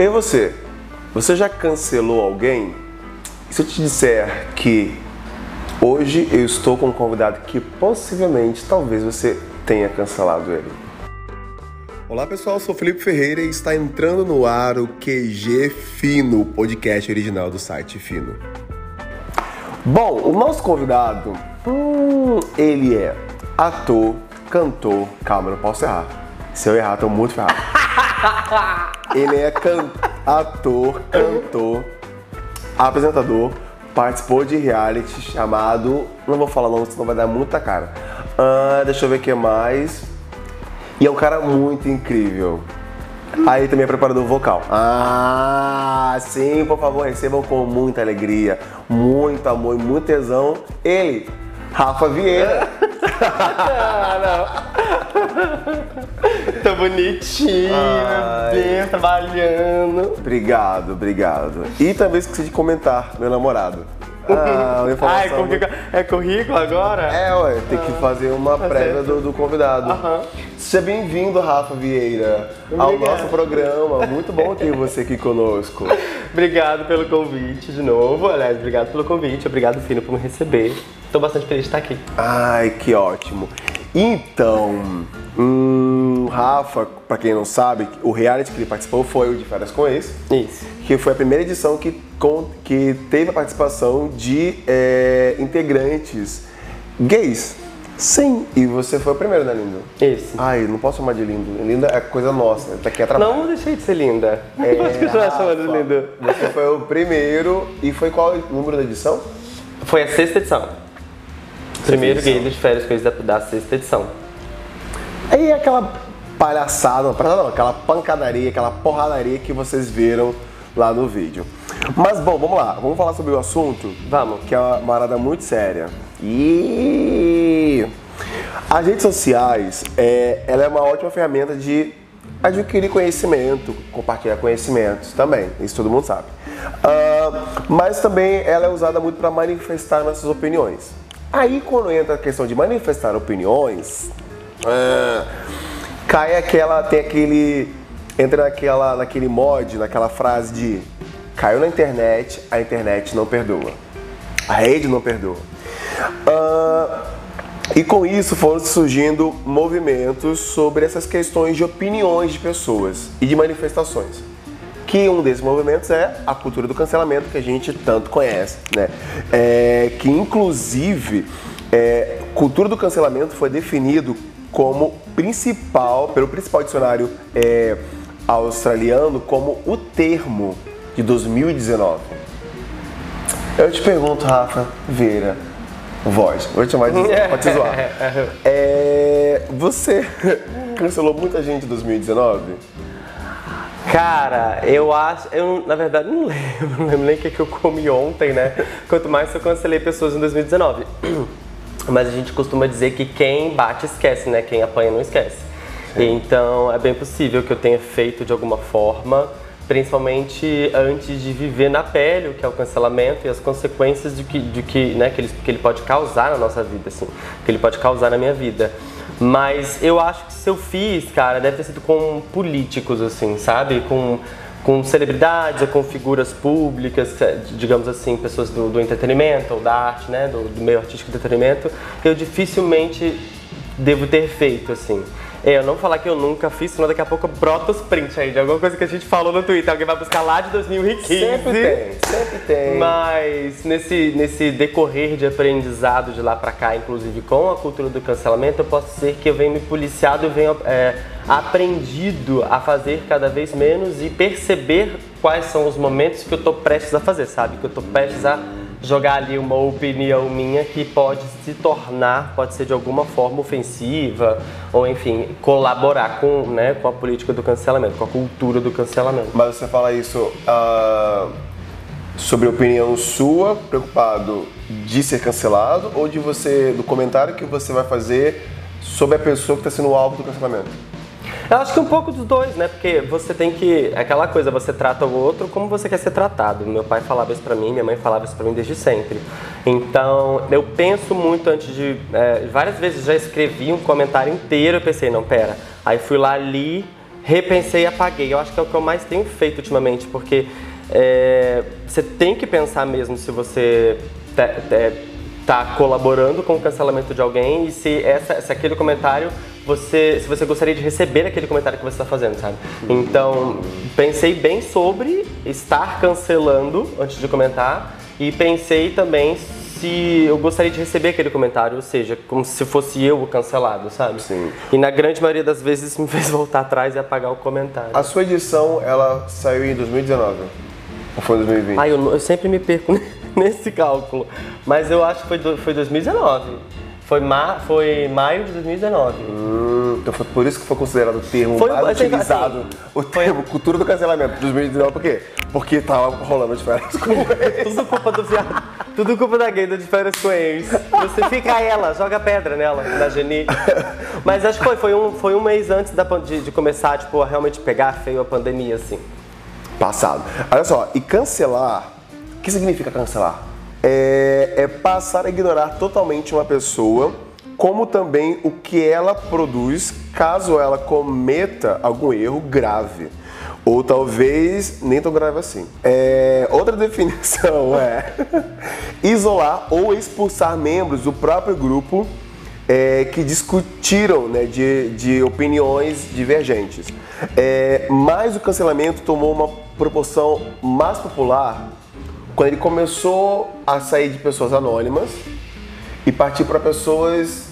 E você? Você já cancelou alguém? E se eu te disser que hoje eu estou com um convidado que possivelmente, talvez você tenha cancelado ele. Olá pessoal, eu sou Felipe Ferreira e está entrando no ar o QG Fino, podcast original do site Fino. Bom, o nosso convidado, hum, ele é ator, cantor, calma, não posso errar. Se eu errar, tô muito ferrado. Ele é can ator, cantor, apresentador, participou de reality chamado. Não vou falar não, senão vai dar muita cara. Ah, deixa eu ver o que mais. E é um cara muito incrível. Aí também é preparador vocal. Ah, sim, por favor, recebam com muita alegria, muito amor e muito tesão. Ele, Rafa Vieira. ah, não. Tô bonitinho, Ai. meu Deus, trabalhando. Obrigado, obrigado. E também esqueci de comentar, meu namorado. Ah, Ah, é currículo, é currículo agora? É, ué, tem que fazer uma prévia do, do convidado. Aham. Seja bem-vindo, Rafa Vieira, ao Obrigado. nosso programa. Muito bom ter você aqui conosco. Obrigado pelo convite de novo. Aliás, obrigado pelo convite. Obrigado, Fino, por me receber. Tô bastante feliz de estar aqui. Ai, que ótimo. Então, hum, Rafa, pra quem não sabe, o reality que ele participou foi o de Férias com Ex, Isso. que foi a primeira edição que, com- que teve a participação de é, integrantes gays. Sim, e você foi o primeiro, né, Lindo? Isso. Ai, não posso chamar de lindo. Linda é coisa nossa, tá aqui é trabalho. Não deixei de ser linda. É, Pode continuar chamando de lindo. Você foi o primeiro e foi qual o número da edição? Foi a sexta edição. Primeiro edição. gay de férias coisas da, da sexta edição. Aí aquela palhaçada, não, palhaçada não, aquela pancadaria, aquela porradaria que vocês viram lá no vídeo. Mas bom, vamos lá, vamos falar sobre o assunto, Vamos. que é uma parada muito séria. E as redes sociais, é, ela é uma ótima ferramenta de adquirir conhecimento, compartilhar conhecimentos também, isso todo mundo sabe. Ah, mas também ela é usada muito para manifestar nossas opiniões. Aí quando entra a questão de manifestar opiniões, ah, cai aquela, tem aquele, entra naquela, naquele mod, naquela frase de caiu na internet, a internet não perdoa. A rede não perdoa. Ah, e com isso foram surgindo movimentos sobre essas questões de opiniões de pessoas e de manifestações. Que um desses movimentos é a cultura do cancelamento que a gente tanto conhece, né? É, que inclusive é, cultura do cancelamento foi definido como principal, pelo principal dicionário é, australiano, como o termo de 2019. Eu te pergunto, Rafa Vieira, voz, vou te chamar de pode te zoar. É, você cancelou muita gente em 2019? Cara, eu acho. Eu, na verdade, não lembro. Não lembro nem o que, que eu comi ontem, né? Quanto mais eu cancelei pessoas em 2019. Mas a gente costuma dizer que quem bate esquece, né? Quem apanha não esquece. Então é bem possível que eu tenha feito de alguma forma, principalmente antes de viver na pele o que é o cancelamento e as consequências de que, de que, né, que, ele, que ele pode causar na nossa vida, assim, que ele pode causar na minha vida. Mas eu acho que se eu fiz, cara, deve ter sido com políticos, assim, sabe? Com, com celebridades ou com figuras públicas, eh, digamos assim, pessoas do, do entretenimento ou da arte, né? Do, do meio artístico do entretenimento. Eu dificilmente devo ter feito, assim. É, eu não vou falar que eu nunca fiz, senão daqui a pouco brota os prints aí de alguma coisa que a gente falou no Twitter. Alguém vai buscar lá de 2015. Sempre tem, sempre tem. Mas nesse, nesse decorrer de aprendizado de lá pra cá, inclusive com a cultura do cancelamento, eu posso dizer que eu venho me policiado, eu venho é, aprendido a fazer cada vez menos e perceber quais são os momentos que eu tô prestes a fazer, sabe? Que eu tô prestes a jogar ali uma opinião minha que pode se tornar, pode ser de alguma forma ofensiva, ou enfim, colaborar com, né, com a política do cancelamento, com a cultura do cancelamento. Mas você fala isso ah, sobre opinião sua, preocupado de ser cancelado, ou de você, do comentário que você vai fazer sobre a pessoa que está sendo alvo do cancelamento? Eu acho que um pouco dos dois, né? Porque você tem que. Aquela coisa, você trata o outro como você quer ser tratado. Meu pai falava isso pra mim, minha mãe falava isso pra mim desde sempre. Então, eu penso muito antes de. é, várias vezes já escrevi um comentário inteiro, eu pensei, não, pera. Aí fui lá, li repensei e apaguei. Eu acho que é o que eu mais tenho feito ultimamente, porque é, você tem que pensar mesmo se você está colaborando com o cancelamento de alguém e se, essa, se aquele comentário você, se você gostaria de receber aquele comentário que você está fazendo, sabe? Então, pensei bem sobre estar cancelando antes de comentar e pensei também se eu gostaria de receber aquele comentário, ou seja, como se fosse eu o cancelado, sabe? Sim. E na grande maioria das vezes me fez voltar atrás e apagar o comentário. A sua edição, ela saiu em 2019? Ou foi em 2020? Ah, eu, eu sempre me perco nesse cálculo, mas eu acho que foi, foi 2019. Foi, ma, foi maio de 2019. Hum, então foi por isso que foi considerado o termo Foi- mais assim, utilizado. assim, o termo cultura do cancelamento 2019, por quê? Porque tava rolando as férias com ele. Tudo culpa do viado. Tudo culpa da gay de férias com ex. Você fica ela, joga pedra nela, na Geni. Mas acho que foi, foi um, foi um mês antes da, de, de começar, tipo, a realmente pegar feio a pandemia, assim. Passado. Olha só, e cancelar, o que significa cancelar? É, é passar a ignorar totalmente uma pessoa, como também o que ela produz, caso ela cometa algum erro grave. Ou talvez nem tão grave assim. É, outra definição é isolar ou expulsar membros do próprio grupo é, que discutiram né, de, de opiniões divergentes. É, mas o cancelamento tomou uma proporção mais popular quando ele começou a sair de pessoas anônimas e partir para pessoas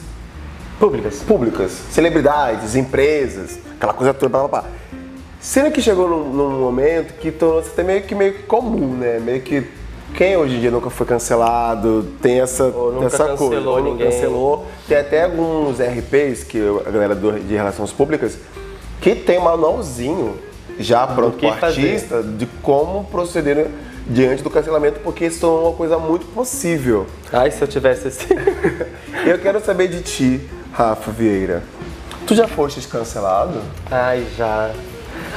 Públicas. públicas, celebridades, empresas, aquela coisa toda, blá, blá, blá. Sendo que chegou num, num momento que tornou-se até meio que, meio que comum, né? Meio que quem hoje em dia nunca foi cancelado, tem essa, Ou nunca essa coisa. cancelou Ou nunca ninguém. cancelou. Tem até alguns RPs, que a galera do- de relações públicas, que tem um manualzinho já pronto para o fazer. artista de como proceder diante do cancelamento, porque isso é uma coisa muito possível. Ai, se eu tivesse esse. Eu quero saber de ti, Rafa Vieira. Tu já foste cancelado? Ai, já.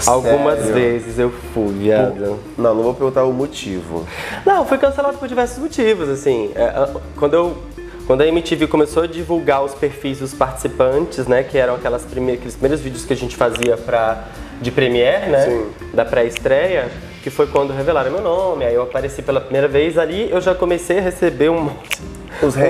Algumas Sério? vezes eu fui, viado. Não, não vou perguntar o motivo. Não, fui cancelado por diversos motivos, assim. É, quando eu. Quando a MTV começou a divulgar os perfis dos participantes, né, que eram aquelas prime- aqueles primeiros vídeos que a gente fazia pra, de Premiere, né, Sim. da pré-estreia, que foi quando revelaram meu nome, aí eu apareci pela primeira vez ali, eu já comecei a receber um monte. Os um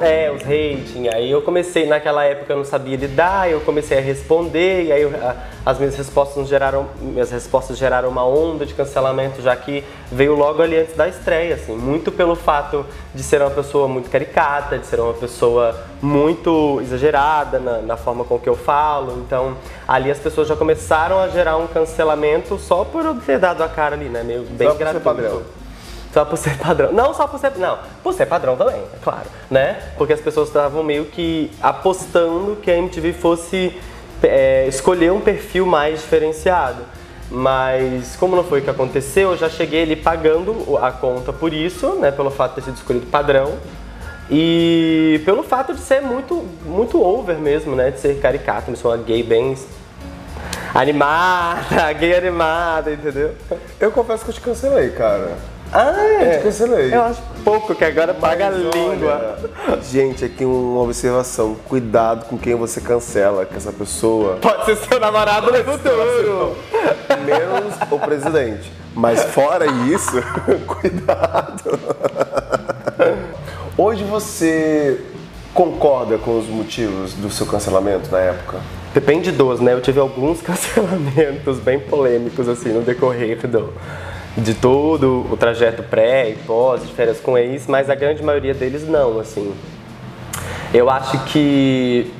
É, os rating. Aí eu comecei, naquela época eu não sabia lidar, eu comecei a responder, e aí eu- a- as minhas respostas não geraram, minhas respostas geraram uma onda de cancelamento, já que veio logo ali antes da estreia, assim, muito pelo fato de ser uma pessoa muito caricata, de ser uma pessoa muito exagerada na, na forma com que eu falo. Então, ali as pessoas já começaram a gerar um cancelamento só por eu ter dado a cara ali, né? Meio bem Só por ser gratuito. padrão. Só por ser padrão. Não só por ser. Não, por ser padrão também, é claro. Né? Porque as pessoas estavam meio que apostando que a MTV fosse é, escolher um perfil mais diferenciado. Mas como não foi o que aconteceu, eu já cheguei ali pagando a conta por isso, né? Pelo fato de ter sido escolhido padrão. E pelo fato de ser muito, muito over mesmo, né? De ser caricato, eu sou uma gay bem animada, gay animada, entendeu? Eu confesso que eu te cancelei, cara. Ah, Eu te cancelei. Eu acho pouco, que agora paga a Mas língua. Gente, aqui uma observação. Cuidado com quem você cancela, que essa pessoa. Pode ser seu namorado no futuro. Menos o presidente. Mas fora isso, cuidado. Hoje você concorda com os motivos do seu cancelamento na época? Depende dos, né? Eu tive alguns cancelamentos bem polêmicos, assim, no decorrer do, de todo o trajeto pré e pós, de férias com ex, mas a grande maioria deles não, assim. Eu acho que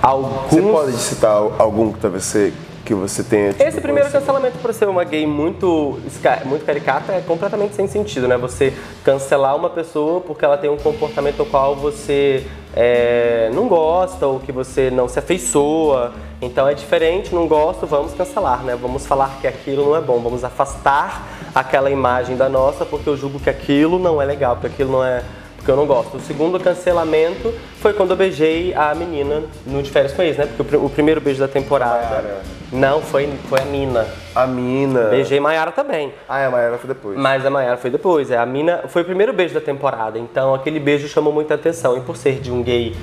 alguns... Você pode citar algum que talvez você, que você tenha. tipo, Esse primeiro conhecido? cancelamento por ser uma gay muito, muito caricata é completamente sem sentido, né? Você cancelar uma pessoa porque ela tem um comportamento ao qual você é, não gosta ou que você não se afeiçoa. Então é diferente, não gosto, vamos cancelar, né? Vamos falar que aquilo não é bom, vamos afastar aquela imagem da nossa porque eu julgo que aquilo não é legal, porque aquilo não é porque eu não gosto. O segundo cancelamento foi quando eu beijei a menina no de férias com ex, né? Porque o, o primeiro beijo da temporada. Maiara. Não, foi, foi a Mina. A mina. Beijei Maiara também. Ah, é, a Mayara foi depois. Mas a Maiara foi depois. É, a Mina foi o primeiro beijo da temporada. Então aquele beijo chamou muita atenção. E por ser de um gay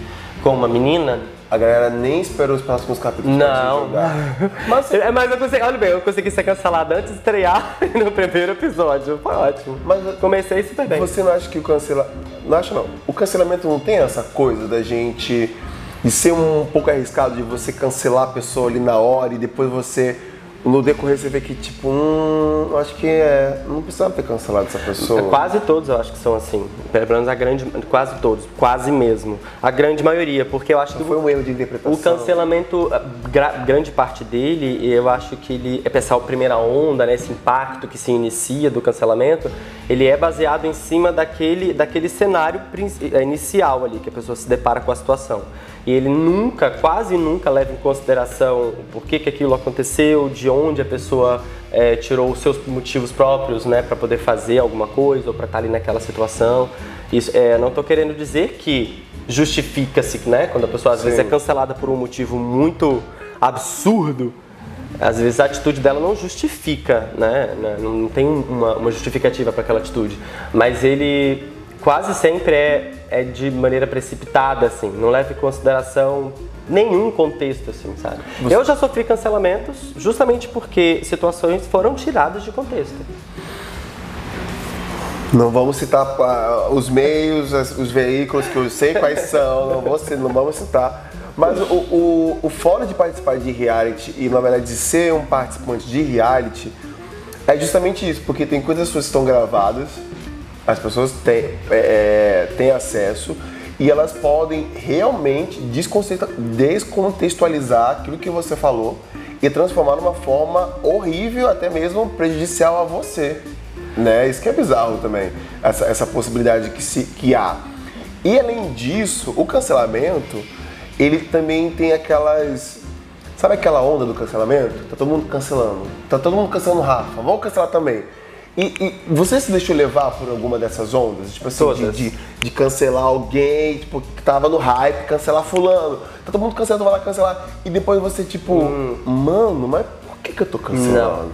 com uma menina, a galera nem esperou os próximos capítulos Não. Mas, é, mas eu consegui, olha bem, eu consegui ser cancelado antes de estrear no primeiro episódio. Foi ótimo. Mas- comecei super bem. Você não acha que o cancelamento. Não acha não. O cancelamento não tem essa coisa da gente. de ser um pouco arriscado de você cancelar a pessoa ali na hora e depois você. No decorrer você vê que, tipo, hum, eu acho que é. Não precisava ter cancelado essa pessoa. É, Quase todos eu acho que são assim. Pelo menos a grande. Quase todos. Quase mesmo. A grande maioria, porque eu acho que Foi um erro de interpretação. O cancelamento, gra- grande parte dele, eu acho que ele, é pensar a primeira onda, né, esse impacto que se inicia do cancelamento, ele é baseado em cima daquele, daquele cenário inicial ali, que a pessoa se depara com a situação. E ele nunca, quase nunca leva em consideração por que, que aquilo aconteceu, de onde a pessoa eh, tirou os seus motivos próprios, né, para poder fazer alguma coisa ou para estar ali naquela situação. Isso, eh, não estou querendo dizer que justifica-se, né? Quando a pessoa às vezes é cancelada por um motivo muito absurdo, às vezes a atitude dela não justifica, né? Não tem uma, uma justificativa para aquela atitude. Mas ele quase sempre é, é de maneira precipitada, assim, não leva em consideração nenhum contexto, assim, sabe? Eu já sofri cancelamentos justamente porque situações foram tiradas de contexto. Não vamos citar ah, os meios, as- os veículos que eu sei quais são, não, vou, não vamos citar. Mas o, o, o fora de participar de reality e, na verdade, de ser um participante de reality é justamente isso, porque tem coisas que estão gravadas, as pessoas têm, é, é, têm acesso e elas podem realmente descontextua- descontextualizar aquilo que você falou e transformar numa forma horrível, até mesmo prejudicial a você. Né? Isso que é bizarro também, essa, essa possibilidade que, se, que há. E além disso, o cancelamento, ele também tem aquelas. Sabe aquela onda do cancelamento? Tá todo mundo cancelando. Tá todo mundo cancelando Rafa. Vamos cancelar também. E, e você se deixou levar por alguma dessas ondas? Tipo assim, de, de, de cancelar alguém, tipo, que tava no hype, cancelar fulano. Tá todo mundo cancelando, vai lá cancelar. E depois você, tipo, mano, mas por que, que eu tô cancelando?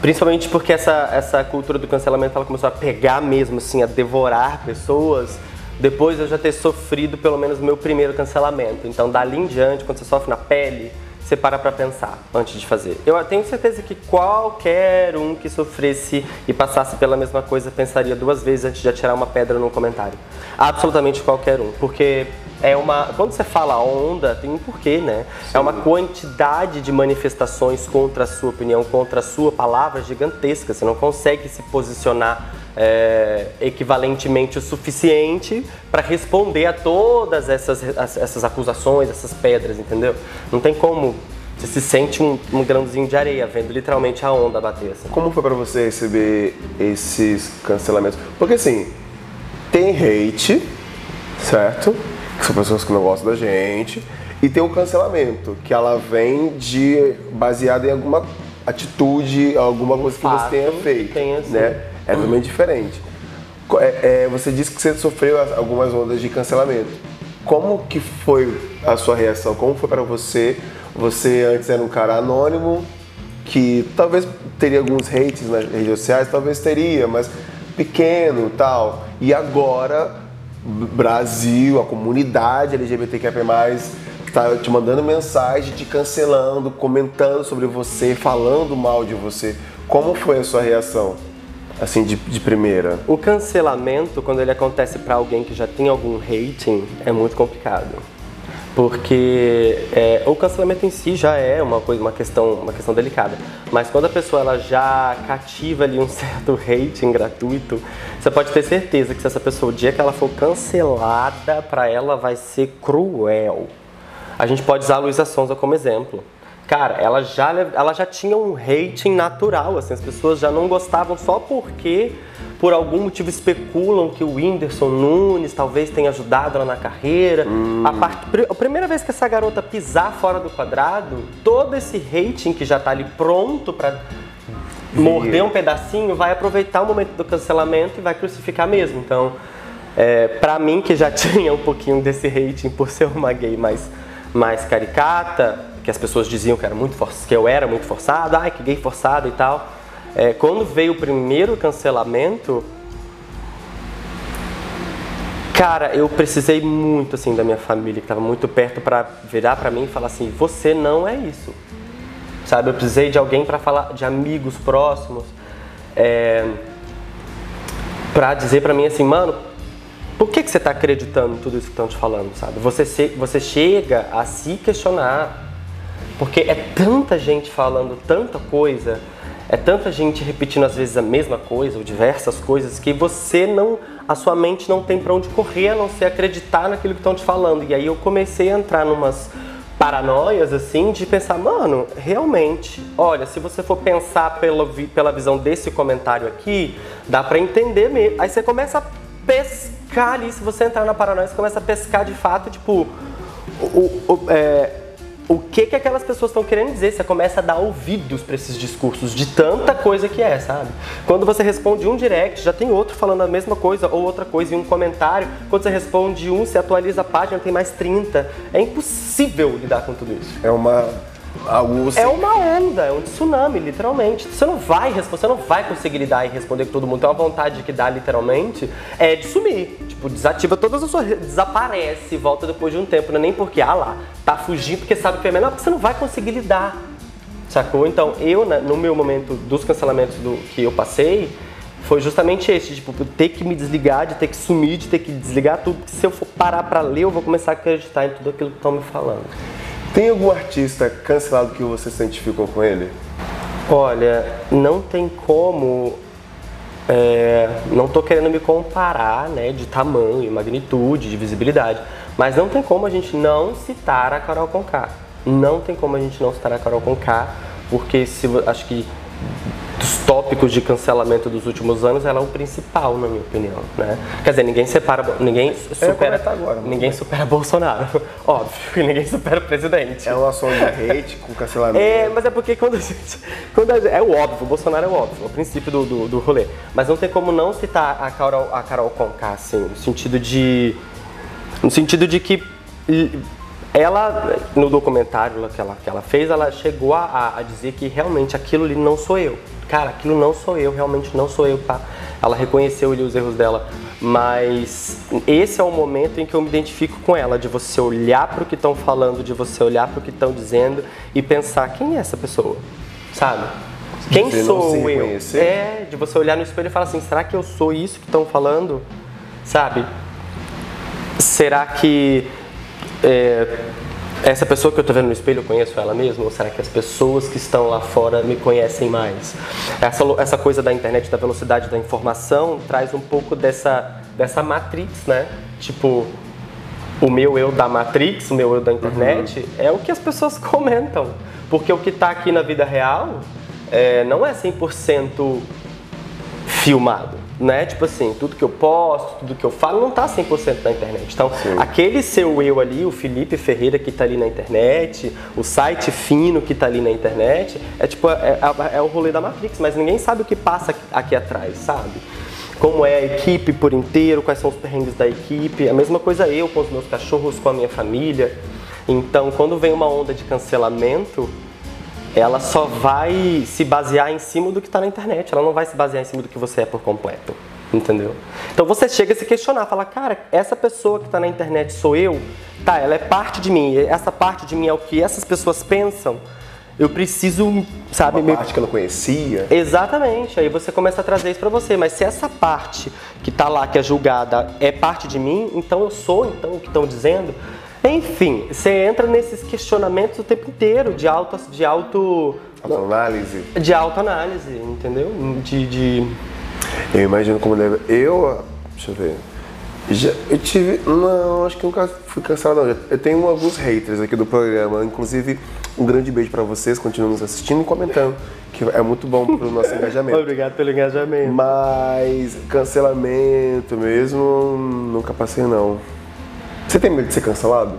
Principalmente porque essa, essa cultura do cancelamento ela começou a pegar mesmo, assim, a devorar pessoas. Depois eu já ter sofrido pelo menos o meu primeiro cancelamento. Então, dali em diante, quando você sofre na pele, você para pra pensar antes de fazer. Eu tenho certeza que qualquer um que sofresse e passasse pela mesma coisa pensaria duas vezes antes de atirar uma pedra num comentário. Absolutamente qualquer um. Porque é uma. Quando você fala onda, tem um porquê, né? É uma quantidade de manifestações contra a sua opinião, contra a sua palavra gigantesca. Você não consegue se posicionar é, equivalentemente o suficiente para responder a todas essas, as- essas acusações, essas pedras, entendeu? Não tem como. Você se sente um, um grãozinho de areia, vendo literalmente a onda bater. Assim. Como foi pra você receber esses cancelamentos? Porque assim, tem hate, certo? Que são pessoas que não gostam da gente. E tem o cancelamento, que ela vem de baseada em alguma atitude, alguma coisa que fato, você tenha feito, tem assim. né? É totalmente diferente. É- é, você disse que você sofreu as- algumas ondas de cancelamento. Como que foi a sua reação? Como foi para você? Você antes era um cara anônimo, que talvez teria alguns hates nas redes sociais, talvez teria, mas pequeno tal. E agora, Brasil, a comunidade LGBTQIA+, está te mandando mensagem, te cancelando, comentando sobre você, falando mal de você. Como foi a sua reação? Assim, de, de primeira. O cancelamento, quando ele acontece para alguém que já tem algum rating, é muito complicado. Porque é, o cancelamento em si já é uma coisa, uma questão, uma questão delicada. Mas quando a pessoa ela já cativa ali um certo rating gratuito, você pode ter certeza que se essa pessoa, o dia que ela for cancelada, para ela vai ser cruel. A gente pode usar a Luísa Sonza como exemplo. Cara, ela já, ela já tinha um rating natural, assim, as pessoas já não gostavam só porque, por algum motivo, especulam que o Whindersson Nunes talvez tenha ajudado ela na carreira. A, part... a primeira vez que essa garota pisar fora do quadrado, todo esse rating que já tá ali pronto pra morder um pedacinho, vai aproveitar o momento do cancelamento e vai crucificar mesmo. Então, é, pra mim, que já tinha um pouquinho desse rating por ser uma gay mais, mais caricata, que as pessoas diziam que, era muito que eu era muito forçado, ai, que gay forçado e tal. É, quando veio o primeiro cancelamento, Cara, eu precisei muito assim da minha família, que estava muito perto, para virar para mim e falar assim: você não é isso. Sabe? Eu precisei de alguém para falar, de amigos próximos, é, para dizer para mim assim, mano, por que, que você está acreditando em tudo isso que estão te falando, sabe? Você, se, você chega a se questionar, porque é tanta gente falando tanta coisa, é tanta gente repetindo às vezes a mesma coisa ou diversas coisas que você não a sua mente não tem para onde correr a não ser acreditar naquilo que estão te falando. E aí eu comecei a entrar numas paranoias assim de pensar, mano, realmente, olha, se você for pensar pela, pela visão desse comentário aqui, dá para entender mesmo. Aí você começa a pescar ali, se você entrar na paranoia, você começa a pescar de fato, tipo, o, o, é, o que que aquelas pessoas estão querendo dizer. Você começa a dar ouvidos para esses discursos de tanta coisa que é, sabe? Quando você responde um direct, já tem outro falando a mesma coisa ou outra coisa em um comentário. Quando você responde um, você atualiza a página, tem mais 30. É impossível lidar com tudo isso. É uma algo assim. É uma onda, é um tsunami, literalmente. Você não vai você não vai conseguir lidar e responder com todo mundo. Então a vontade que dá, literalmente, é de sumir. Tipo, desativa todas as suas. desaparece, volta depois de um tempo. Não é nem porque, ah lá, tá fugindo porque sabe que é menor, porque você não vai conseguir lidar. Sacou? Então, eu, no meu momento dos cancelamentos do, que eu passei, foi justamente esse, tipo, ter que me desligar, de ter que sumir, de ter que desligar tudo, se eu for parar pra ler, eu vou começar a acreditar em tudo aquilo que estão me falando. Tem algum artista cancelado que você se identificou com ele? Olha, não tem como. É, não tô querendo me comparar, né, de tamanho, magnitude, de visibilidade, mas não tem como a gente não citar a Carol Conká. Não tem como a gente não citar a Carol Conká, porque se, acho que dos tópicos de cancelamento dos últimos anos, ela é o principal, na minha opinião, né? Quer dizer, ninguém separa, ninguém supera, agora, ninguém supera Bolsonaro, óbvio, e ninguém supera o presidente. É uma ação de hate com cancelamento. É, mas é porque quando a gente, quando a gente, é o óbvio, o Bolsonaro é o óbvio, é o princípio do, do, do rolê, mas não tem como não citar a Carol, a Carol Conká, assim, no sentido de, no sentido de que ela, no documentário que ela, que ela fez, ela chegou a, a dizer que realmente aquilo ali não sou eu cara, aquilo não sou eu, realmente não sou eu, tá? Ela reconheceu ali os erros dela, mas esse é o momento em que eu me identifico com ela, de você olhar para o que estão falando, de você olhar para o que estão dizendo e pensar quem é essa pessoa, sabe? Quem Você sou eu? reconhecer? É, de você olhar no espelho e falar assim, será que eu sou isso que estão falando? Sabe? Será que é, essa pessoa que eu estou vendo no espelho, eu conheço ela mesmo? Ou será que as pessoas que estão lá fora me conhecem mais? Essa, essa coisa da internet, da velocidade da informação, traz um pouco dessa, dessa matrix, né? Tipo, o meu eu da Matrix, o meu eu da internet, é o que as pessoas comentam. Porque o que está aqui na vida real é, não é 100% filmado, né? Tipo assim, tudo que eu posto, tudo que eu falo não tá 100% na internet. Então, aquele seu eu ali, o Felipe Ferreira que tá ali na internet, o site fino que tá ali na internet, é tipo, é, é- é o rolê da Matrix, mas ninguém sabe o que passa aqui atrás, sabe? Como é a equipe por inteiro, quais são os perrengues da equipe, a mesma coisa eu com os meus cachorros, com a minha família. Então, quando vem uma onda de cancelamento, ela só vai se basear em cima do que está na internet, ela não vai se basear em cima do que você é por completo, entendeu? Então você chega a se questionar, fala, cara, essa pessoa que está na internet sou eu? Tá, ela é parte de mim, essa parte de mim é o que essas pessoas pensam? Eu preciso, sabe, Uma parte que eu não conhecia. Exatamente, aí você começa a trazer isso pra você, mas se essa parte que tá lá, que é julgada, é parte de mim, então eu sou então o que estão dizendo. Enfim, você entra nesses questionamentos o tempo inteiro de auto de auto Autoanálise. de autoanálise, entendeu? De, de Eu imagino como deve. Eu. Deixa eu ver. Já, eu tive. Não, acho que nunca fui cancelado, não. Eu tenho alguns haters aqui do programa. Inclusive, um grande beijo pra vocês. Continuam nos assistindo e comentando. Que é muito bom pro nosso engajamento. Obrigado pelo engajamento. Mas cancelamento mesmo, nunca passei não. Você tem medo de ser cancelado?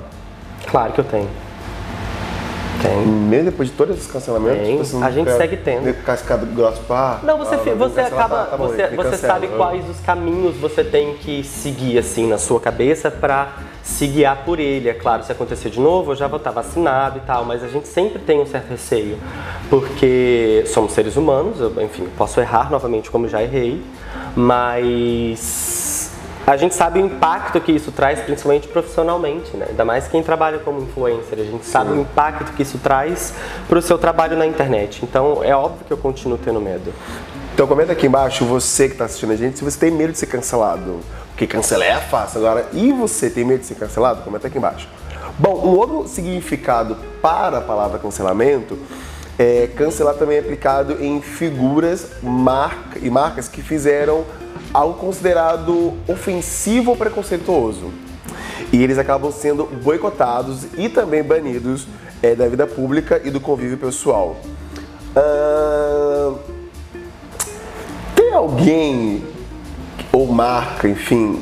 Claro que eu tenho. Tem. Mesmo depois de todos esses cancelamentos? Tem. você não A gente fica- segue tendo. Cascado grosso pra. Não, você, ah, você acaba, tá, tá bom, você, você sabe quais os caminhos você tem que seguir assim na sua cabeça para se guiar por ele. É claro, se acontecer de novo, eu já vou estar vacinado e tal, mas a gente sempre tem um certo receio, porque somos seres humanos, eu, enfim, posso errar novamente como já errei, mas a gente sabe o impacto que isso traz, principalmente profissionalmente, né? Ainda mais quem trabalha como influencer, a gente sabe o impacto que isso traz para o seu trabalho na internet. Então é óbvio que eu continuo tendo medo. Então comenta aqui embaixo, você que está assistindo a gente, se você tem medo de ser cancelado. Porque cancelar é fácil agora. E você tem medo de ser cancelado? Comenta aqui embaixo. Bom, um outro significado para a palavra cancelamento é cancelar também é aplicado em figuras marca, e marcas que fizeram algo considerado ofensivo ou preconceituoso. E eles acabam sendo boicotados e também banidos é, da vida pública e do convívio pessoal. tem alguém ou marca, enfim,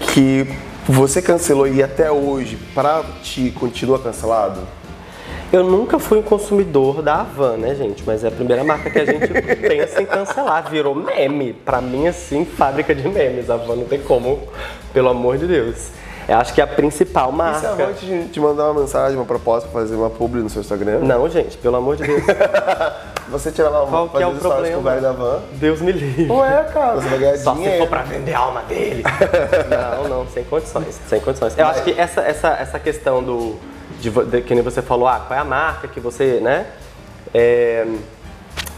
que você cancelou e até hoje, para ti, continua cancelado? Eu nunca fui um consumidor da Avan, né, gente? Mas é a primeira marca que a gente pensa em cancelar. Virou meme. Pra mim, assim, fábrica de memes. A Avan não tem como, pelo amor de Deus. Eu acho que é a principal marca. E se a Avan te, te mandar uma mensagem, uma proposta pra fazer uma publi no seu Instagram? Não, gente, pelo amor de Deus. você tirar lá uma Qual que é o problema? com o velho da Van? Deus me livre. Ué, cara, você vai ganhar Só dinheiro. se for pra vender a alma dele. não, não, sem condições. Sem condições. Eu acho que essa, essa, essa questão do de, de, que nem você falou, ah, qual é a marca que você, né, é,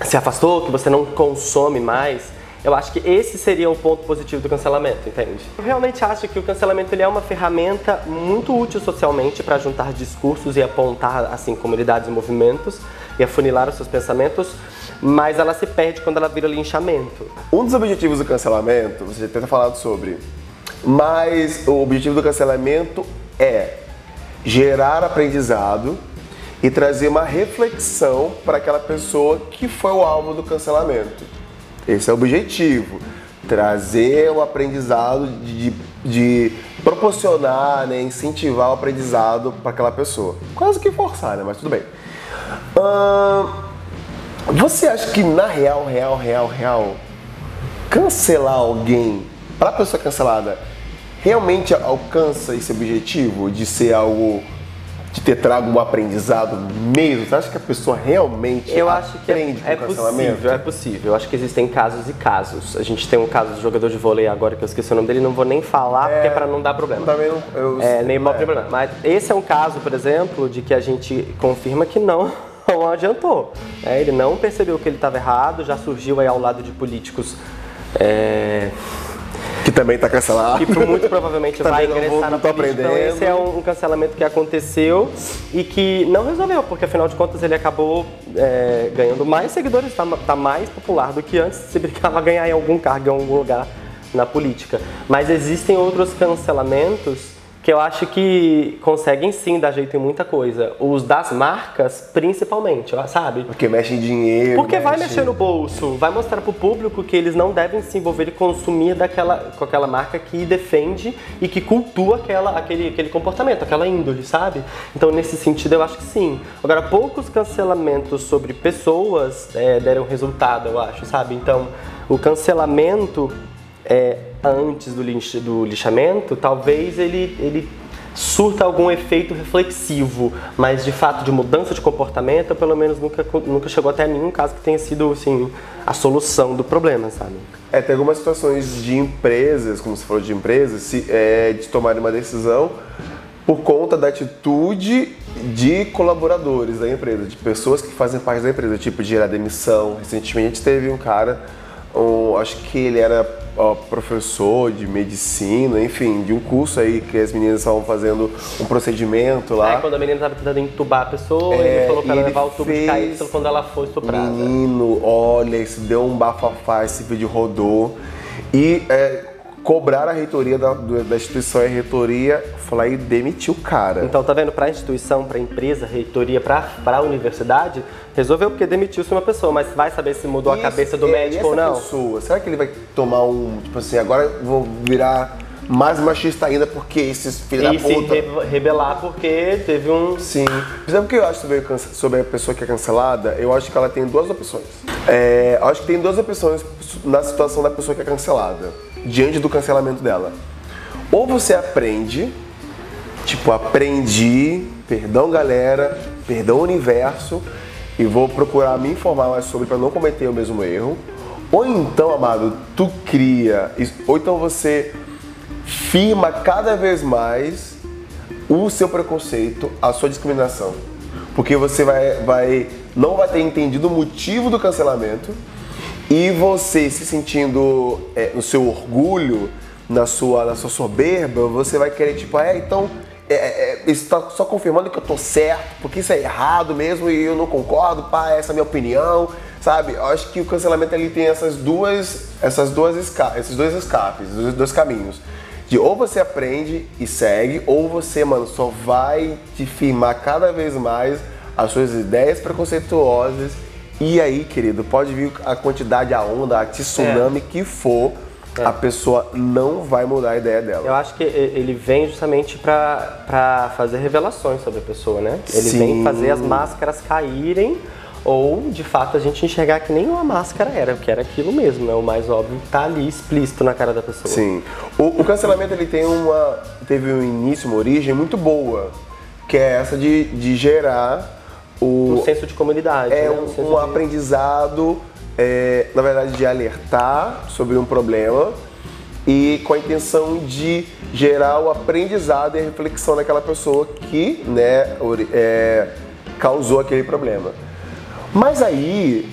se afastou, que você não consome mais. Eu acho que esse seria o ponto positivo do cancelamento, entende? Eu realmente acho que o cancelamento ele é uma ferramenta muito útil socialmente para juntar discursos e apontar assim comunidades e movimentos e afunilar os seus pensamentos, mas ela se perde quando ela vira linchamento. Um dos objetivos do cancelamento, você já tem falado sobre, mas o objetivo do cancelamento é gerar aprendizado e trazer uma reflexão para aquela pessoa que foi o alvo do cancelamento. Esse é o objetivo. Trazer o aprendizado, de, de proporcionar, né, incentivar o aprendizado para aquela pessoa. Quase que forçar, né? Mas tudo bem. Você acha que na real, real, real, real, cancelar alguém para a pessoa cancelada realmente alcança esse objetivo de ser algo de ter trago um aprendizado mesmo? Você acha que a pessoa realmente eu acho que é, é possível, é possível. Eu acho que existem casos e casos. A gente tem um caso do jogador de vôlei agora que eu esqueci o nome dele, não vou nem falar é, porque é para não dar problema. Também não, eu, é, nem é. problema. Mas esse é um caso, por exemplo, de que a gente confirma que não não adiantou. É, ele não percebeu que ele estava errado, já surgiu aí ao lado de políticos é, que também está cancelado. Que muito provavelmente vai ingressar vou, na política. Então esse é um, um, cancelamento que aconteceu e que não resolveu, porque afinal de contas ele acabou é, ganhando mais seguidores, está tá mais popular do que antes se brincava ganhar em algum cargo, em algum lugar na política. Mas existem outros cancelamentos que eu acho que conseguem sim dar jeito em muita coisa. Os das marcas, principalmente, sabe? Porque mexe em dinheiro. Porque mexe... vai mexer no bolso, vai mostrar pro público que eles não devem se envolver e consumir daquela, com aquela marca que defende e que cultua aquela, aquele, aquele comportamento, aquela índole, sabe? Então, nesse sentido, eu acho que sim. Agora, poucos cancelamentos sobre pessoas é, deram resultado, eu acho, sabe? Então, o cancelamento é, antes do, linch, do lixamento, talvez ele, ele surta algum efeito reflexivo, mas de fato de mudança de comportamento, pelo menos nunca, nunca chegou até mim um caso que tenha sido assim, a solução do problema, sabe? É, tem algumas situações de empresas, como você falou de empresas, se, é, de tomarem uma decisão por conta da atitude de colaboradores da empresa, de pessoas que fazem parte da empresa, tipo de gerar demissão. Recentemente teve um cara, um, acho que ele era ó, professor de medicina, enfim, de um curso aí que as meninas estavam fazendo um procedimento lá. É, quando a menina estava tentando entubar a pessoa, é, ele falou para ela levar o tubo de cair quando ela foi estuprada. Menino, olha, isso deu um bafafá, esse vídeo rodou. E é, cobrar a reitoria da, da instituição e a reitoria foi lá e demitiu o cara. Então, tá vendo? Para a instituição, para a empresa, reitoria, para a universidade, resolveu porque demitiu-se uma pessoa, mas vai saber se mudou Isso, a cabeça do é, médico ou não? pessoa, será que ele vai tomar um, tipo assim, agora eu vou virar mais machista ainda porque esses filhos da puta... E se rebelar porque teve um... Sim. Sabe o que eu acho sobre, sobre a pessoa que é cancelada? Eu acho que ela tem duas opções. É, eu acho que tem duas opções na situação da pessoa que é cancelada diante do cancelamento dela. Ou você aprende, tipo, aprendi, perdão galera, perdão universo, e vou procurar me informar mais sobre para não cometer o mesmo erro. Ou então, amado, tu cria, ou então você firma cada vez mais o seu preconceito, a sua discriminação. Porque você vai, vai não vai ter entendido o motivo do cancelamento e você se sentindo é, no seu orgulho, na sua, na sua soberba, você vai querer tipo, é, então é, é, isso está só confirmando que eu tô certo, porque isso é errado mesmo e eu não concordo, pá, essa é a minha opinião, sabe? Eu acho que o cancelamento ele tem essas duas, essas duas esca esses dois escapes, esses dois caminhos. De ou você aprende e segue, ou você, mano, só vai te firmar cada vez mais as suas ideias preconceituosas. E aí, querido, pode vir a quantidade, a onda, a tsunami é. que for é. a pessoa não vai mudar a ideia dela. Eu acho que ele vem justamente para fazer revelações sobre a pessoa, né? Ele Sim. vem fazer as máscaras caírem ou de fato a gente enxergar que nem uma máscara era, que era aquilo mesmo, né? O mais óbvio tá ali explícito na cara da pessoa. Sim. O, o cancelamento ele tem uma teve um início, uma origem muito boa, que é essa de, de gerar o um senso de comunidade, é né? um, um de... aprendizado é, na verdade, de alertar sobre um problema e com a intenção de gerar o aprendizado e a reflexão daquela pessoa que né, é, causou aquele problema. Mas aí,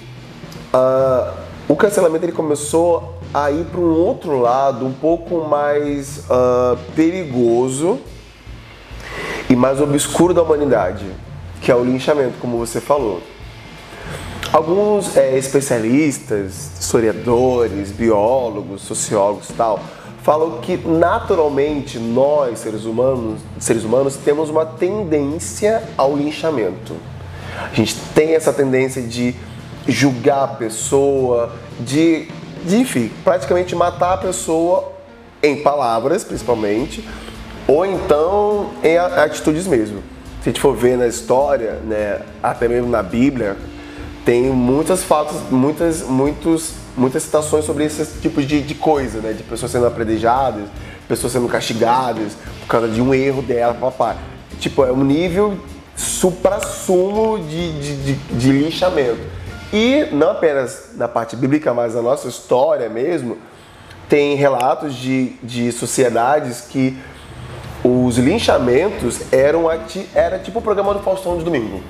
uh, o cancelamento ele começou a ir para um outro lado um pouco mais uh, perigoso e mais obscuro da humanidade, que é o linchamento, como você falou. Alguns é, especialistas, historiadores, biólogos, sociólogos e tal, falam que naturalmente nós, seres humanos, seres humanos, temos uma tendência ao linchamento. A gente tem essa tendência de julgar a pessoa, de, de enfim, praticamente matar a pessoa em palavras, principalmente, ou então em atitudes mesmo. A gente for ver na história, né, até mesmo na Bíblia, tem muitas fatos, muitas, muitos, muitas citações sobre esse tipo de, de coisa, né? De pessoas sendo apredejadas, pessoas sendo castigadas por causa de um erro dela, papai. Tipo, é um nível supra-sumo de, de, de, de linchamento. E não apenas na parte bíblica, mas na nossa história mesmo, tem relatos de, de sociedades que os linchamentos eram era tipo o programa do Faustão de domingo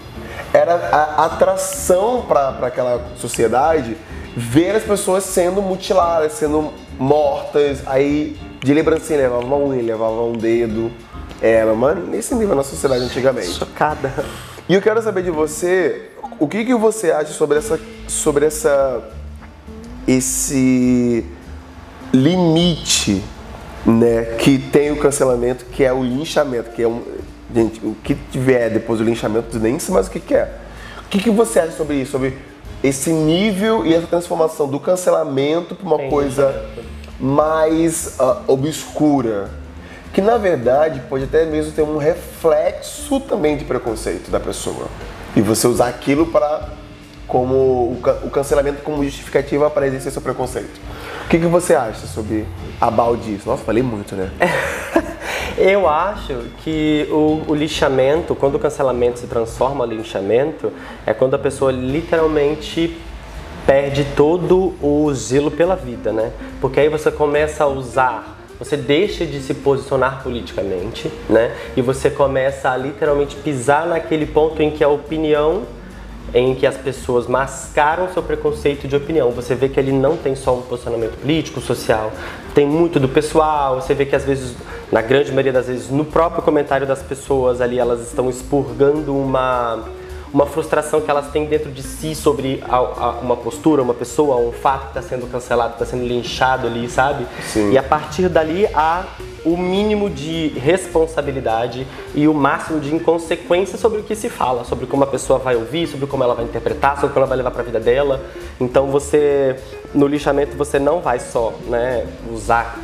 era a atração para aquela sociedade ver as pessoas sendo mutiladas, sendo mortas, aí de lembrancinha levava uma unha, levava um dedo. Era, mano, nesse nível na sociedade antigamente. Chocada. E eu quero saber de você, o que, que você acha sobre essa, sobre essa, esse limite, né, que tem o cancelamento, que é o linchamento, que é um, Gente, o que tiver depois do linchamento, nem sei mais o que, que é. O que, que você acha sobre isso? Sobre esse nível e essa transformação do cancelamento para uma Tem coisa mais uh, obscura? Que na verdade pode até mesmo ter um reflexo também de preconceito da pessoa. E você usar aquilo para como o cancelamento como justificativa para exercer seu preconceito. O que, que você acha sobre a baldice? Nossa, falei muito, né? Eu acho que o, o, lixamento, quando o cancelamento se transforma em linchamento, é quando a pessoa literalmente perde todo o zelo pela vida, né? Porque aí você começa a usar você deixa de se posicionar politicamente, né? E você começa a literalmente pisar naquele ponto em que a opinião em que as pessoas mascaram seu preconceito de opinião. Você vê que ele não tem só um posicionamento político, social, tem muito do pessoal. Você vê que às vezes, na grande maioria das vezes, no próprio comentário das pessoas ali, elas estão expurgando uma uma frustração que elas têm dentro de si sobre a, a, uma postura, uma pessoa, um fato que está sendo cancelado, está sendo linchado ali, sabe? Sim. E a partir dali há o mínimo de responsabilidade e o máximo de inconsequência sobre o que se fala, sobre como a pessoa vai ouvir, sobre como ela vai interpretar, sobre como ela vai levar para a vida dela. Então você no lixamento você não vai só, né, usar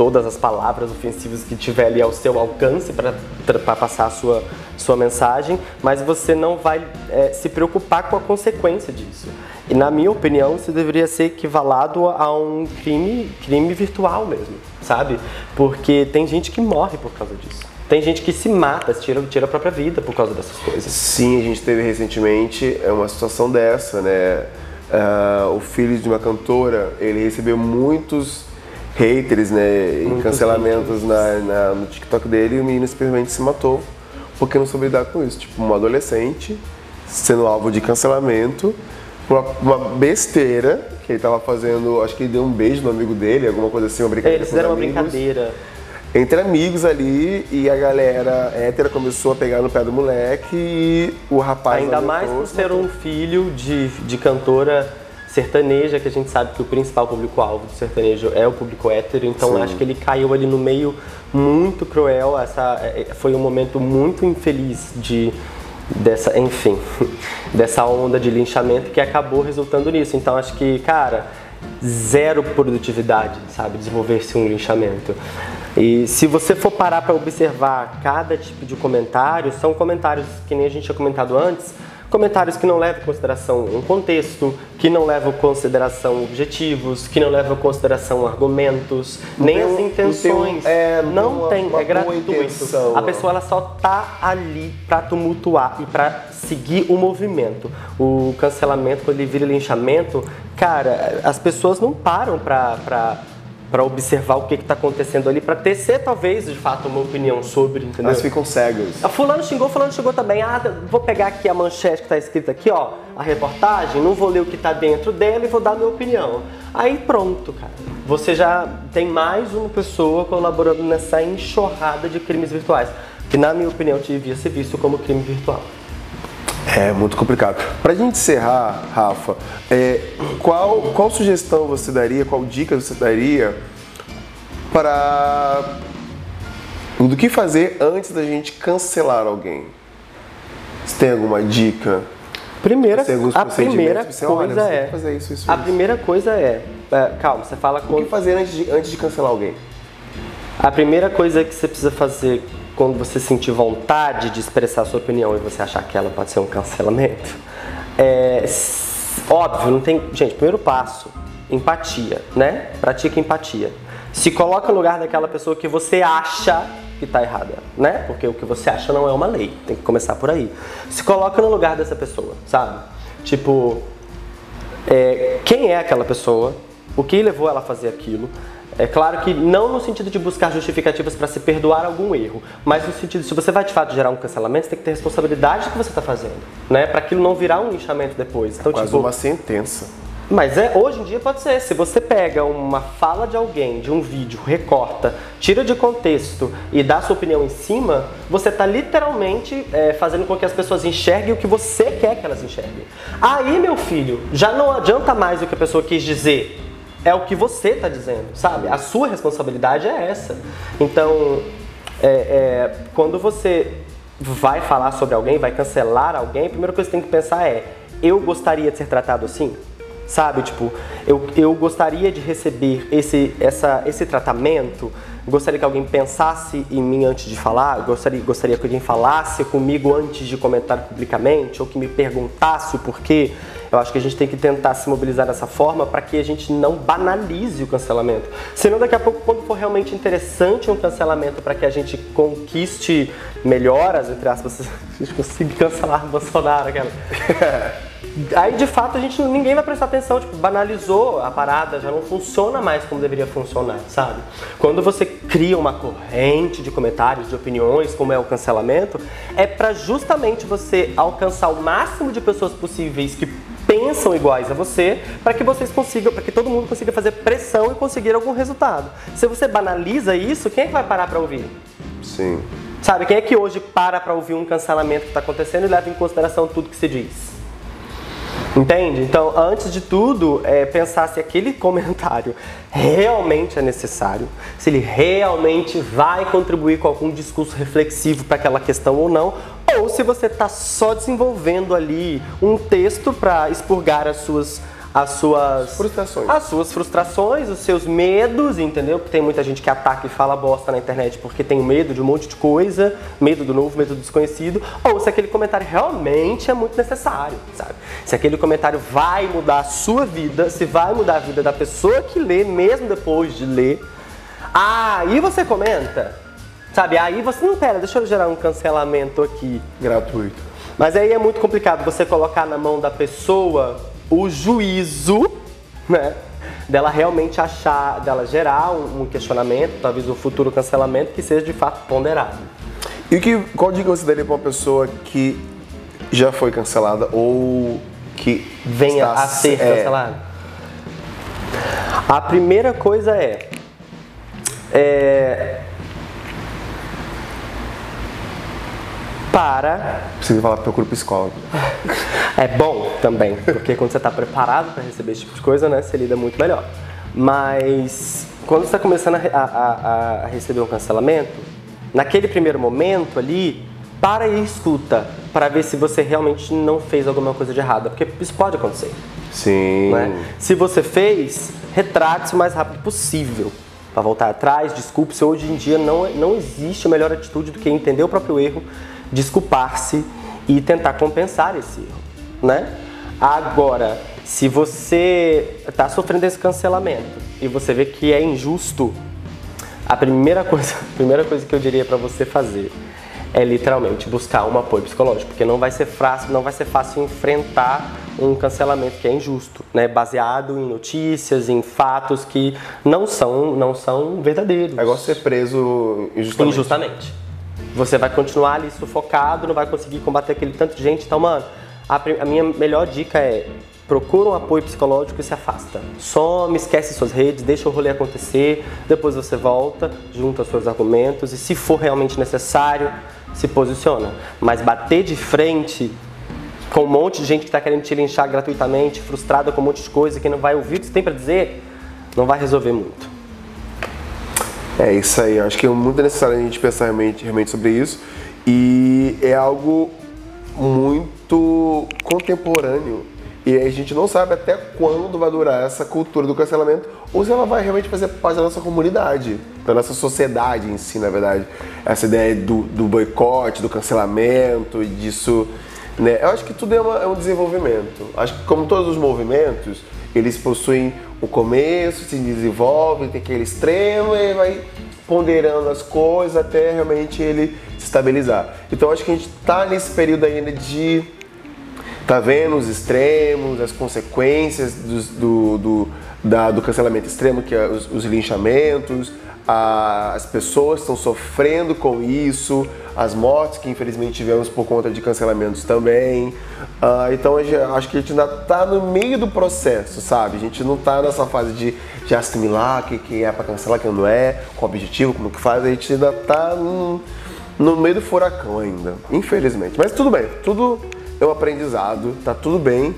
todas as palavras ofensivas que tiver ali ao seu alcance para passar a sua, sua mensagem, mas você não vai é, se preocupar com a consequência disso. E na minha opinião, isso deveria ser equivalado a um crime, crime virtual mesmo, sabe? Porque tem gente que morre por causa disso. Tem gente que se mata, tira, tira a própria vida por causa dessas coisas. Sim, a gente teve recentemente é uma situação dessa, né? Uh, o filho de uma cantora, ele recebeu muitos haters, né? E cancelamentos na, na- no TikTok dele e o menino simplesmente se matou porque não soube lidar com isso. Tipo, um adolescente sendo alvo de cancelamento por uma, uma besteira que ele tava fazendo. Acho que ele deu um beijo no amigo dele, alguma coisa assim, uma brincadeira. Eles com os fizeram uma brincadeira. entre amigos ali e a galera hétera começou a pegar no pé do moleque e o rapaz. Ainda mais por se ser um filho de, de cantora sertaneja, que a gente sabe que o principal público-alvo do sertanejo é o público hétero, então Sim. acho que ele caiu ali no meio muito cruel. Essa é, foi um momento muito infeliz de dessa, enfim, dessa onda de linchamento que acabou resultando nisso. Então acho que, cara, zero produtividade, sabe, desenvolver-se um linchamento. E se você for parar para observar cada tipo de comentário, são comentários que nem a gente tinha comentado antes, comentários que não levam em consideração um contexto, que não levam em consideração objetivos, que não levam em consideração argumentos, nem tem as um- não intenções. é, não não tem uma- tem, uma é gratuito. intenção. A pessoa ela só tá ali para tumultuar e para seguir o movimento. O cancelamento, quando ele vira linchamento, cara, as pessoas não param para para observar o que está acontecendo ali, para tecer talvez de fato uma opinião sobre, entendeu? Elas ficam cegas. A fulano xingou, fulano xingou também. Ah, vou pegar aqui a manchete que está escrita aqui, ó, a reportagem, não vou ler o que está dentro dela e vou dar minha opinião. Aí pronto, cara. Você já tem mais uma pessoa colaborando nessa enxurrada de crimes virtuais, que na minha opinião devia ser visto como crime virtual. É muito complicado. Pra gente encerrar, Rafa, é, qual, qual sugestão você daria, qual dica você daria para do que fazer antes da gente cancelar alguém? Você tem alguma dica? Primeira, a primeira você, olha, coisa tem é. fazer isso, isso, a isso. primeira coisa é. é, calma, você fala O que fazer antes de, antes de cancelar alguém? A primeira coisa que você precisa fazer quando você sentir vontade de expressar sua opinião e você achar que ela pode ser um cancelamento é óbvio, não tem. Gente, primeiro passo, empatia, né? Pratica empatia. Se coloca no lugar daquela pessoa que você acha que tá errada, né? Porque o que você acha não é uma lei, tem que começar por aí. Se coloca no lugar dessa pessoa, sabe? Tipo, é, quem é aquela pessoa, o que levou ela a fazer aquilo. É claro que não no sentido de buscar justificativas para se perdoar algum erro, mas no sentido de se você vai de fato gerar um cancelamento, você tem que ter responsabilidade do que você está fazendo, né? Para aquilo não virar um linchamento depois. Então, Quase tipo, uma sentença. mas é, hoje em dia pode ser. Se você pega uma fala de alguém, de um vídeo, recorta, tira de contexto e dá sua opinião em cima, você está literalmente é, fazendo com que as pessoas enxerguem o que você quer que elas enxerguem. Aí, meu filho, já não adianta mais o que a pessoa quis dizer. É o que você está dizendo, sabe? A sua responsabilidade é essa. Então, é, é, quando você vai falar sobre alguém, vai cancelar alguém, a primeira coisa que você tem que pensar é: eu gostaria de ser tratado assim? Sabe, tipo, eu, eu gostaria de receber esse, essa, esse tratamento, gostaria que alguém pensasse em mim antes de falar, gostaria, gostaria que alguém falasse comigo antes de comentar publicamente, ou que me perguntasse o porquê. Eu acho que a gente tem que tentar se mobilizar dessa forma para que a gente não banalize o cancelamento. Senão, daqui a pouco, quando for realmente interessante um cancelamento para que a gente conquiste melhoras, entre aspas, a gente consiga cancelar o Bolsonaro, aquela. Aí de fato a gente ninguém vai prestar atenção, tipo, banalizou a parada, já não funciona mais como deveria funcionar, sabe? Quando você cria uma corrente de comentários, de opiniões, como é o cancelamento, é para justamente você alcançar o máximo de pessoas possíveis que pensam iguais a você, para que vocês consigam, para que todo mundo consiga fazer pressão e conseguir algum resultado. Se você banaliza isso, quem é que vai parar para ouvir? Sim. Sabe, quem é que hoje para para ouvir um cancelamento que está acontecendo e leva em consideração tudo que se diz? Entende? Então, antes de tudo, é pensar se aquele comentário realmente é necessário, se ele realmente vai contribuir com algum discurso reflexivo para aquela questão ou não, ou se você está só desenvolvendo ali um texto para expurgar as suas as suas Frustrações. as suas frustrações, os seus medos, entendeu? Porque tem muita gente que ataca e fala bosta na internet porque tem medo de um monte de coisa, medo do novo, medo do desconhecido, ou se aquele comentário realmente é muito necessário, sabe? Se aquele comentário vai mudar a sua vida, se vai mudar a vida da pessoa que lê, mesmo depois de ler, aí você comenta, sabe? Aí você, não, pera, deixa eu gerar um cancelamento aqui. Gratuito. Mas aí é muito complicado você colocar na mão da pessoa o juízo, né? dela realmente achar, dela gerar um, questionamento, talvez um futuro cancelamento que seja de fato ponderado. E que, qual dica você daria para uma pessoa que já foi cancelada ou que venha está, a ser é... cancelada? A primeira coisa é, é para. Precisa falar, procura psicólogo. É bom também, porque quando você está preparado para receber esse tipo de coisa, né, você lida muito melhor. Mas quando você está começando a, a, a, receber um cancelamento, naquele primeiro momento ali, para e escuta, para ver se você realmente não fez alguma coisa de errada, porque isso pode acontecer. Sim. Né? Se você fez, retrate-se o mais rápido possível. Para voltar atrás, desculpe-se. Hoje em dia não, não existe a melhor atitude do que entender o próprio erro, desculpar-se e tentar compensar esse erro, né? Agora, se você está sofrendo esse cancelamento e você vê que é injusto, a primeira coisa, a primeira coisa que eu diria para você fazer é literalmente buscar um apoio psicológico, porque não vai ser fácil, não vai ser fácil enfrentar um cancelamento que é injusto, né? Baseado em notícias, em fatos que não são, não são verdadeiros. É igual ser preso injustamente. Injustamente. Você vai continuar ali sufocado, não vai conseguir combater aquele tanto de gente. Então, mano, a, a minha melhor dica é procura um apoio psicológico e se afasta. Some, esquece suas redes, deixa o rolê acontecer, depois você volta, junta seus argumentos e se for realmente necessário, se posiciona. Mas bater de frente com um monte de gente que está querendo te linchar gratuitamente, frustrada com um monte de coisa, que não vai ouvir o que você tem para dizer, não vai resolver muito. É isso aí, acho que é muito necessário a gente pensar realmente, realmente sobre isso e é algo muito contemporâneo e a gente não sabe até quando vai durar essa cultura do cancelamento ou se ela vai realmente fazer parte da nossa comunidade, da nossa sociedade em si, na verdade. Essa ideia do, do boicote, do cancelamento, disso. Né? Eu acho que tudo é, uma, é um desenvolvimento. Acho que, como todos os movimentos, eles possuem o começo, se desenvolve, tem aquele extremo e vai ponderando as coisas até realmente ele se estabilizar. Então acho que a gente está nesse período ainda de tá vendo os extremos, as consequências do, do, do, da, do cancelamento extremo, que é os, os linchamentos, as pessoas estão sofrendo com isso, as mortes que infelizmente tivemos por conta de cancelamentos também. Uh, então acho que a gente ainda está no meio do processo, sabe? A gente não está nessa fase de, de assimilar o que, que é para cancelar, o que não é, com objetivo, como que faz, a gente ainda está no, no meio do furacão ainda, infelizmente. Mas tudo bem, tudo é um aprendizado, tá tudo bem.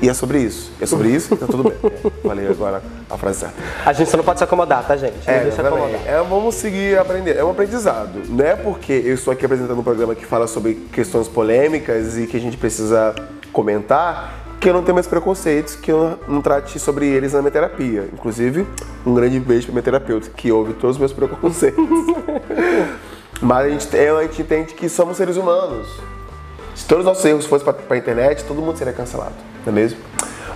E é sobre isso. É sobre isso, tá tudo bem. É, falei agora a frase certa. A gente só não pode se acomodar, tá, gente? Não é, deixa acomodar. É, vamos seguir aprender. É um aprendizado. Não é porque eu estou aqui apresentando um programa que fala sobre questões polêmicas e que a gente precisa comentar que eu não tenho mais preconceitos, que eu não trate sobre eles na minha terapia. Inclusive, um grande beijo para minha terapeuta, que ouve todos os meus preconceitos. Mas a gente, a gente entende que somos seres humanos se todos os nossos erros fossem para a internet, todo mundo seria cancelado, não é mesmo?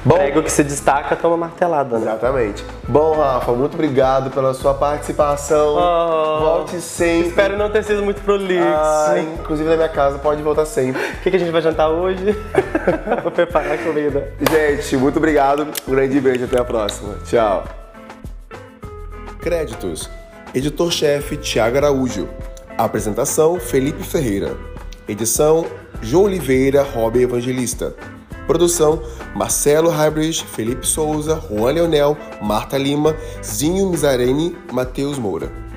Bom, Prego que se destaca toma martelada, né? Exatamente. Bom, Rafa, muito obrigado pela sua participação. Oh, Volte sempre. Espero não ter sido muito prolixo. Ah, inclusive na minha casa, pode voltar sempre. O que, que, a gente vai jantar hoje? Vou preparar a comida. Gente, muito obrigado. Um grande beijo. Até a próxima. Tchau. Créditos. Editor-chefe Tiago Araújo. Apresentação Felipe Ferreira. Edição João Oliveira, Robin Evangelista. Produção: Marcelo Hybrid, Felipe Souza, Juan Leonel, Marta Lima, Zinho Mizarene, Matheus Moura.